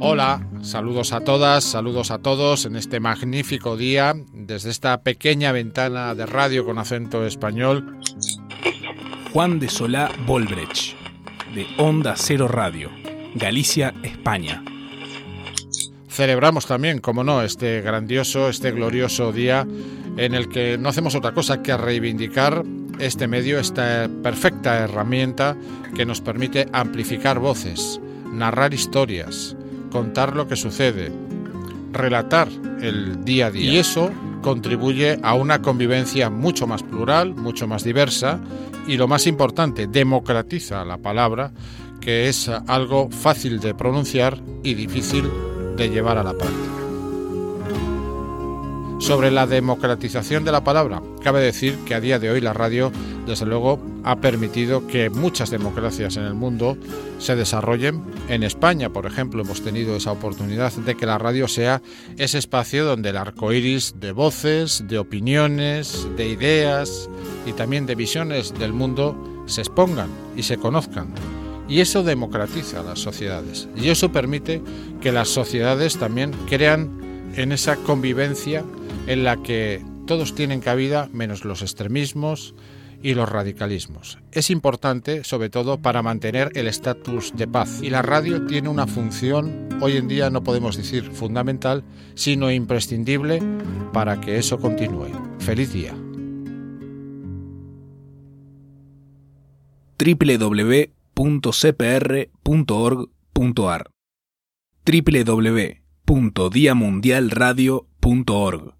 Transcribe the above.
Hola, saludos a todas, saludos a todos en este magnífico día desde esta pequeña ventana de radio con acento español. Juan de Solá Bolbrech, de Onda Cero Radio, Galicia, España. Celebramos también, como no, este grandioso, este glorioso día en el que no hacemos otra cosa que reivindicar este medio, esta perfecta herramienta que nos permite amplificar voces, narrar historias, contar lo que sucede, relatar el día a día. Y eso contribuye a una convivencia mucho más plural, mucho más diversa y lo más importante, democratiza la palabra, que es algo fácil de pronunciar y difícil de llevar a la práctica. Sobre la democratización de la palabra, cabe decir que a día de hoy la radio, desde luego, ha permitido que muchas democracias en el mundo se desarrollen. En España, por ejemplo, hemos tenido esa oportunidad de que la radio sea ese espacio donde el arco iris de voces, de opiniones, de ideas y también de visiones del mundo se expongan y se conozcan. Y eso democratiza las sociedades. Y eso permite que las sociedades también crean en esa convivencia en la que todos tienen cabida menos los extremismos y los radicalismos. Es importante, sobre todo, para mantener el estatus de paz. Y la radio tiene una función, hoy en día no podemos decir fundamental, sino imprescindible para que eso continúe. Feliz día. www.cpr.org.ar www.diamundialradio.org